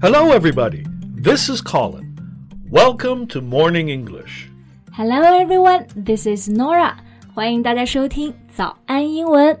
Hello, everybody. This is Colin. Welcome to Morning English. Hello, everyone. This is Norah. 欢迎大家收听早安英文。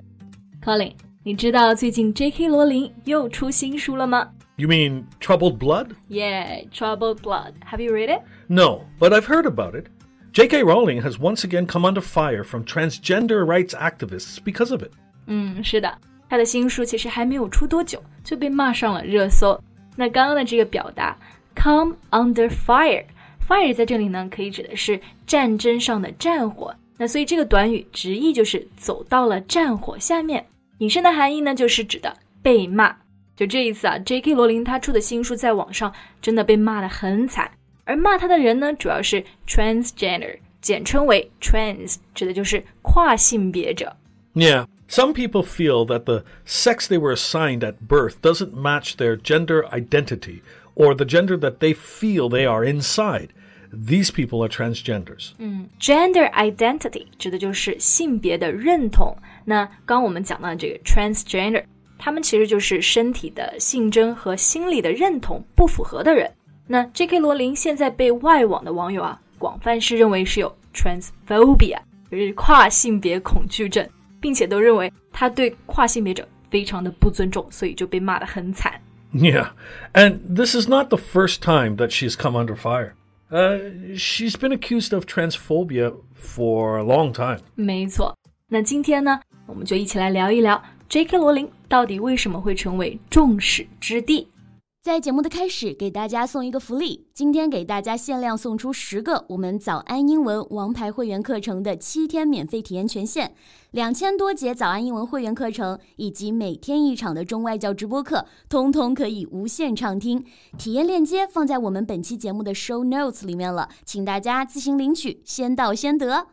Colin，你知道最近 J.K. 罗琳又出新书了吗？You mean Troubled Blood? Yeah, Troubled Blood. Have you read it? No, but I've heard about it. J.K. Rowling has once again come under fire from transgender rights activists because of it. 嗯，是的，他的新书其实还没有出多久，就被骂上了热搜。那刚刚的这个表达 “come under fire”，fire 在这里呢可以指的是战争上的战火。那所以这个短语直译就是走到了战火下面，引申的含义呢就是指的被骂。就这一次啊，J.K. 罗琳他出的新书在网上真的被骂得很惨，而骂他的人呢主要是 transgender，简称为 trans，指的就是跨性别者。Yeah, some people feel that the sex they were assigned at birth doesn't match their gender identity or the gender that they feel they are inside. These people are transgenders. Gender identity 指的就是性别的认同。那刚我们讲到的这个 transgender，他们其实就是身体的性征和心理的认同不符合的人。那 J.K. 罗琳现在被外网的网友啊广泛是认为是有 transphobia，就是跨性别恐惧症， 并且都认为他对跨性别者非常的不尊重，所以就被骂得很惨。 Yeah, and this is not the first time that she's come under fire. Uh, she's been accused of transphobia for a long time. 没错，那今天呢，我们就一起来聊一聊 J.K. 罗琳到底为什么会成为众矢之的。 在节目的开始，给大家送一个福利，今天给大家限量送出十个我们早安英文王牌会员课程的七天免费体验权限，两千多节早安英文会员课程以及每天一场的中外教直播课，通通可以无限畅听。体验链接放在我们本期节目的 show notes 里面了，请大家自行领取，先到先得。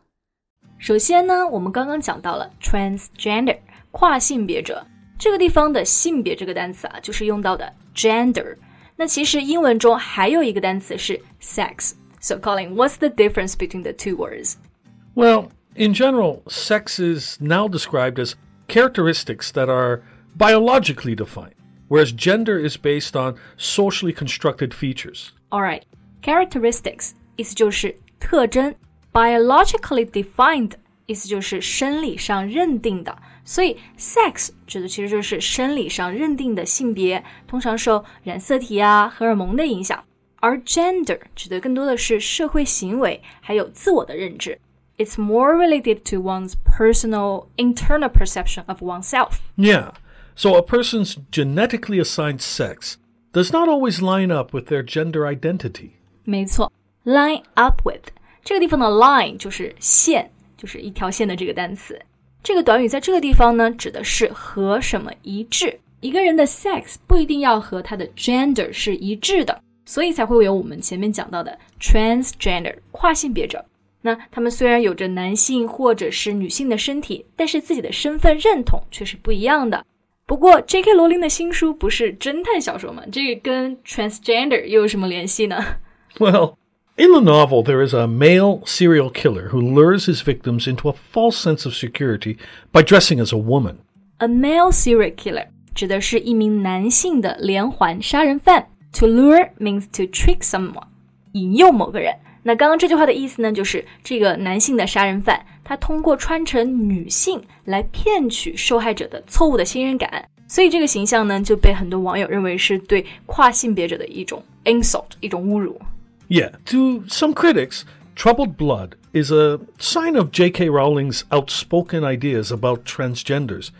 首先呢，我们刚刚讲到了 transgender 跨性别者，这个地方的性别这个单词啊，就是用到的 gender。那其实英文中还有一个单词是 sex。So Colin, what's the difference between the two words? Well, in general, sex is now described as characteristics that are biologically defined, whereas gender is based on socially constructed features. All right, characteristics 意思就是特征，biologically defined 意思就是生理上认定的。所以 sex 指的其实就是生理上认定的性别，通常受染色体啊、荷尔蒙的影响。而 gender 指的更多的是社会行为，还有自我的认知。It's more related to one's personal internal perception of oneself. Yeah, so a person's genetically assigned sex does not always line up with their gender identity. 没错，line up with 这个地方的 line 就是线， 就是一条线的这个单词。这个短语在这个地方呢，指的是和什么一致。一个人的 sex 不一定要和他的 gender 是一致的，所以才会有我们前面讲到的 transgender 跨性别者。那他们虽然有着男性或者是女性的身体，但是自己的身份认同却是不一样的。不过，J.K. 罗琳的新书不是侦探小说吗？这个跟 transgender 又有什么联系呢？Well, in the novel, there is a male serial killer who lures his victims into a false sense of security by dressing as a woman. A male serial killer 指的是一名男性的连环杀人犯。To lure means to trick someone，引诱某个人。那刚刚这句话的意思呢，就是这个男性的杀人犯，他通过穿成女性来骗取受害者的错误的信任感，所以这个形象呢，就被很多网友认为是对跨性别者的一种 insult，一种侮辱。 Yeah, to some critics, Troubled Blood is a sign of J.K. Rowling's outspoken ideas about transgenders,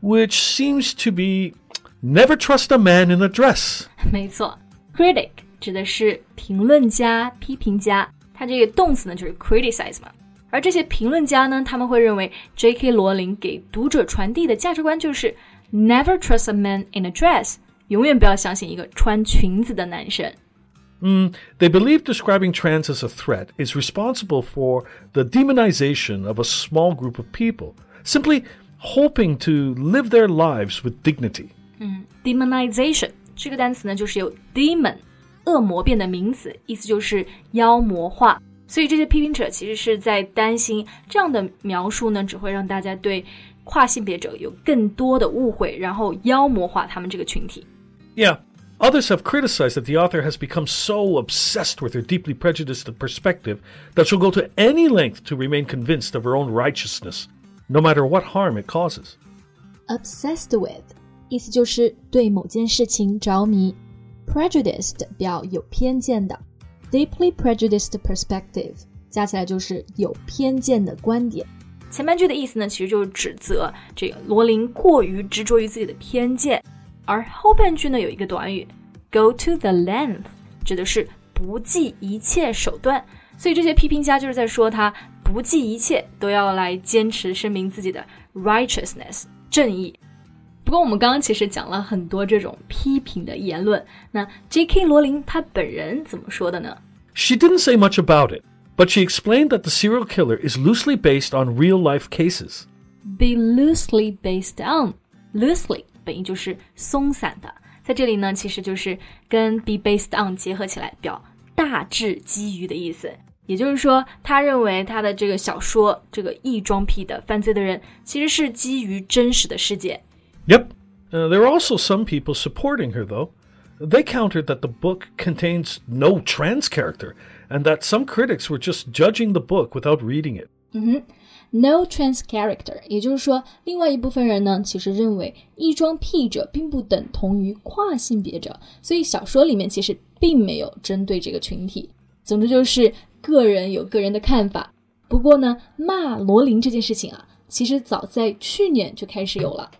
which seems to be never trust a man in a dress. 没错，critic 指的是评论家、批评家，它这个动词呢就是 criticize 嘛。而这些评论家呢，他们会认为 J.K. 罗琳给读者传递的价值观就是 never trust a man in a dress，永远不要相信一个穿裙子的男生。 They believe describing trans as a threat is responsible for the demonization of a small group of people, simply hoping to live their lives with dignity. demonization 这个单词呢，就是由 demon 恶魔变的名词，意思就是妖魔化。所以这些批评者其实是在担心这样的描述呢，只会让大家对跨性别者有更多的误会，然后妖魔化他们这个群体。 Yeah. Others have criticized that the author has become so obsessed with her deeply prejudiced perspective that she'll go to any length to remain convinced of her own righteousness, no matter what harm it causes. Obsessed with 意思就是对某件事情着迷，prejudiced 表有偏见的，deeply prejudiced perspective 加起来就是有偏见的观点。前半句的意思呢，其实就是指责这个罗琳过于执着于自己的偏见， 而后半句呢有一个短语 go to the length，指的是不计一切手段。所以这些批评家就是在说他不计一切都要来坚持声明自己的 righteousness 正义。不过我们刚刚其实讲了很多这种批评的言论，那 J.K. 罗琳她本人怎么说的呢？She didn't say much about it. But she explained that the serial killer is loosely based on real life cases. Be loosely based on loosely 本意就是松散的，在这里呢，其实就是跟 be based on 结合起来，表大致基于的意思。也就是说，他认为他的这个小说，这个异装癖的犯罪的人，其实是基于真实的事件。Yep. Uh, there are also some people supporting her, though. They countered that the book contains no trans character and that some critics were just judging the book without reading it. Mm-hmm. No trans character，也就是说，另外一部分人呢，其实认为异装癖者并不等同于跨性别者，所以小说里面其实并没有针对这个群体。总之就是个人有个人的看法。不过呢，骂罗琳这件事情啊，其实早在去年就开始有了。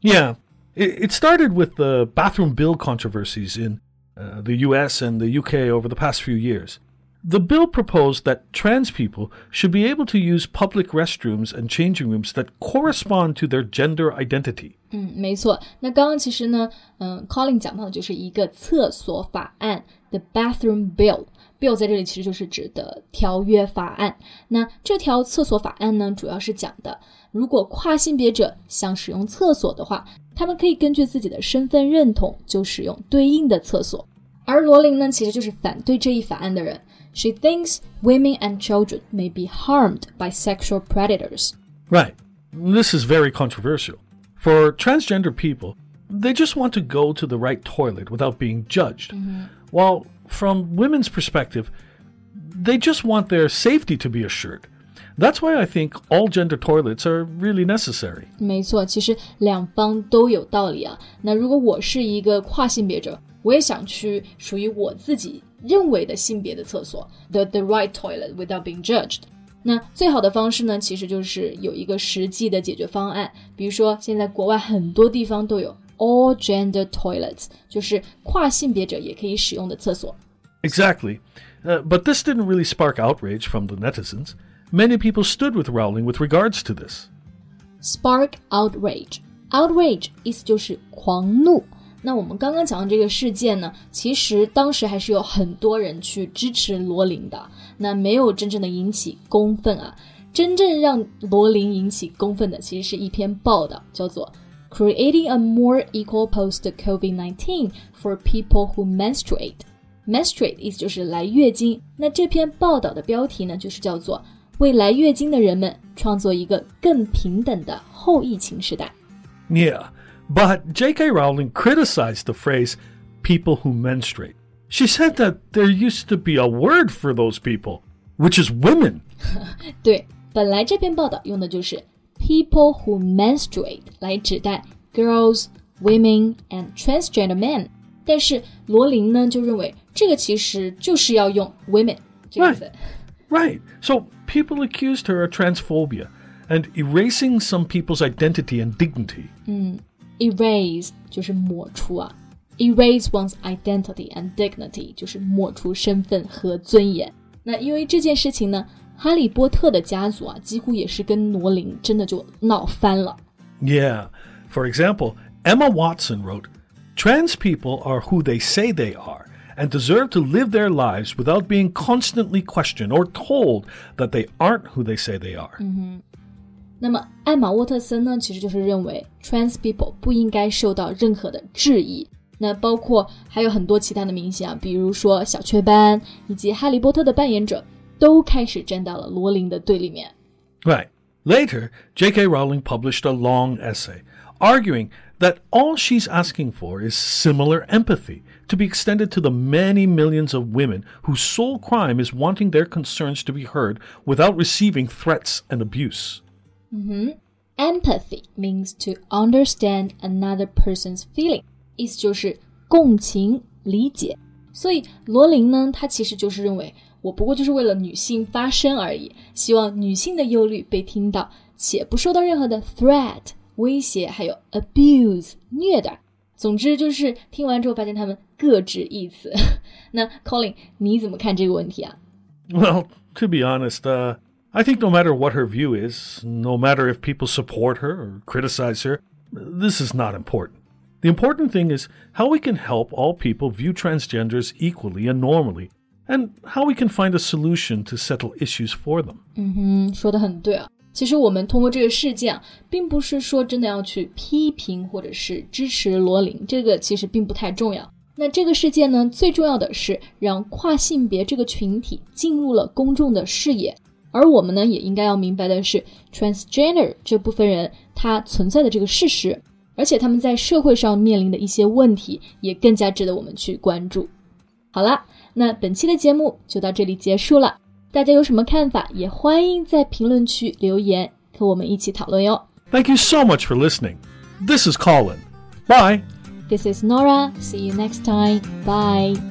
Yeah, it, it started with the bathroom bill controversies in uh, the U.S. and the U.K. over the past few years. The bill proposed that trans people should be able to use public restrooms and changing rooms that correspond to their gender identity. 嗯，没错。那刚刚其实呢，嗯，Colin 讲到的就是一个厕所法案，the bathroom bill。bill 在这里其实就是指的条约法案。那这条厕所法案呢，主要是讲的，如果跨性别者想使用厕所的话，他们可以根据自己的身份认同就使用对应的厕所。而罗琳呢，其实就是反对这一法案的人。she thinks women and children may be harmed by sexual predators. Right. This is very controversial. For transgender people, they just want to go to the right toilet without being judged. Mm-hmm. While from women's perspective, they just want their safety to be assured. That's why I think all gender toilets are really necessary. 没错，其实两方都有道理啊。那如果我是一个跨性别者，我也想去属于我自己 认为的性别的厕所，the the right toilet without being judged。那最好的方式呢，其实就是有一个实际的解决方案。比如说，现在国外很多地方都有 all gender toilets，就是跨性别者也可以使用的厕所。Exactly. Uh, but this didn't really spark outrage from the netizens. Many people stood with Rowling with regards to this. Spark outrage. Outrage 意思就是狂怒。 那我们刚刚讲的这个事件呢，其实当时还是有很多人去支持罗琳的，那没有真正的引起公愤啊。真正让罗琳引起公愤的，其实是一篇报道，叫做《Creating a More Equal Post-COVID-19 for People Who Menstruate》。Menstruate 意思就是来月经。那这篇报道的标题呢，就是叫做“为来月经的人们创作一个更平等的后疫情时代”。Yeah. But J.K. Rowling criticized the phrase people who menstruate. She said that there used to be a word for those people, which is women. 对，本来这篇报道用的就是 people who menstruate 来指代 girls, women and transgender men，但是罗琳呢就认为这个其实就是要用 women 这个词。Right. right. So people accused her of transphobia and erasing some people's identity and dignity. 嗯。 erase 就是抹除啊，erase one's identity and dignity 就是抹除身份和尊严。那因为这件事情呢，哈利波特的家族啊，几乎也是跟罗琳真的就闹翻了。Yeah, for example, Emma Watson wrote, "Trans people are who they say they are." and deserve to live their lives without being constantly questioned or told that they aren't who they say they are. 那么，艾玛沃特森呢，其实就是认为 trans people 不应该受到任何的质疑。那包括还有很多其他的明星啊，比如说小雀斑以及哈利波特的扮演者，都开始站到了罗琳的对立面。Right. Later, J.K. Rowling published a long essay arguing that all she's asking for is similar empathy to be extended to the many millions of women whose sole crime is wanting their concerns to be heard without receiving threats and abuse. Empathy means to understand another person's feeling，意思就是共情、理解。所以罗琳呢，她其实就是认为，我不过就是为了女性发声而已，希望女性的忧虑被听到，且不受到任何的 threat 威胁，还有 abuse 虐待。总之就是听完之后发现他们各执一词。那 Colin，你怎么看这个问题啊？ Well, to be honest, uh, I think no matter what her view is, no matter if people support her or criticize her, this is not important. The important thing is how we can help all people view transgenders equally and normally, and how we can find a solution to settle issues for them. 嗯，说的很对啊。其实我们通过这个事件啊，并不是说真的要去批评或者是支持罗琳，这个其实并不太重要。那这个事件呢，最重要的是让跨性别这个群体进入了公众的视野， 而我们呢，也应该要明白的是，transgender 这部分人他存在的这个事实，而且他们在社会上面临的一些问题，也更加值得我们去关注。好了，那本期的节目就到这里结束了。大家有什么看法，也欢迎在评论区留言，和我们一起讨论哟。Thank you so much for listening. This is Colin. Bye. This is Nora. See you next time. Bye.